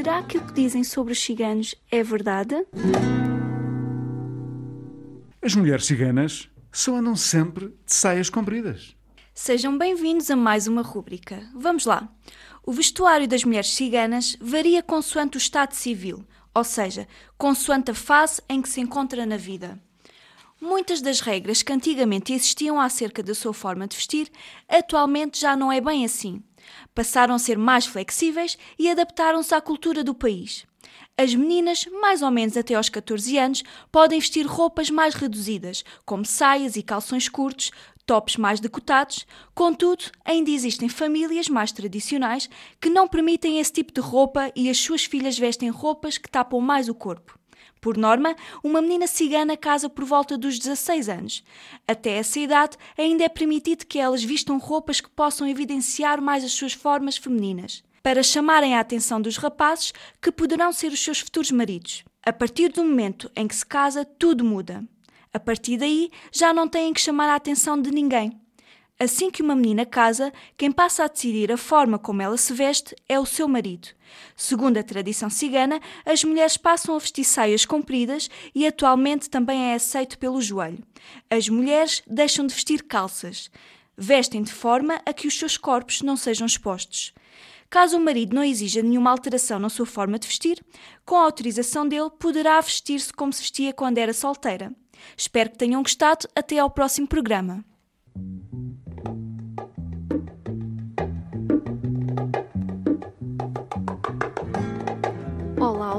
Será que o que dizem sobre os ciganos é verdade? As mulheres ciganas só andam sempre de saias compridas. Sejam bem-vindos a mais uma rúbrica. Vamos lá. O vestuário das mulheres ciganas varia consoante o estado civil, ou seja, consoante a fase em que se encontra na vida. Muitas das regras que antigamente existiam acerca da sua forma de vestir, atualmente já não é bem assim. Passaram a ser mais flexíveis e adaptaram-se à cultura do país. As meninas, mais ou menos até aos 14 anos, podem vestir roupas mais reduzidas, como saias e calções curtos, tops mais decotados. Contudo, ainda existem famílias mais tradicionais que não permitem esse tipo de roupa e as suas filhas vestem roupas que tapam mais o corpo. Por norma, uma menina cigana casa por volta dos 16 anos. Até essa idade, ainda é permitido que elas vistam roupas que possam evidenciar mais as suas formas femininas, para chamarem a atenção dos rapazes que poderão ser os seus futuros maridos. A partir do momento em que se casa, tudo muda. A partir daí, já não têm que chamar a atenção de ninguém. Assim que uma menina casa, quem passa a decidir a forma como ela se veste é o seu marido. Segundo a tradição cigana, as mulheres passam a vestir saias compridas e atualmente também é aceito pelo joelho. As mulheres deixam de vestir calças. Vestem de forma a que os seus corpos não sejam expostos. Caso o marido não exija nenhuma alteração na sua forma de vestir, com a autorização dele, poderá vestir-se como se vestia quando era solteira. Espero que tenham gostado. Até ao próximo programa.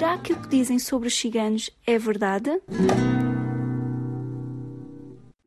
Será que o que dizem sobre os ciganos é verdade?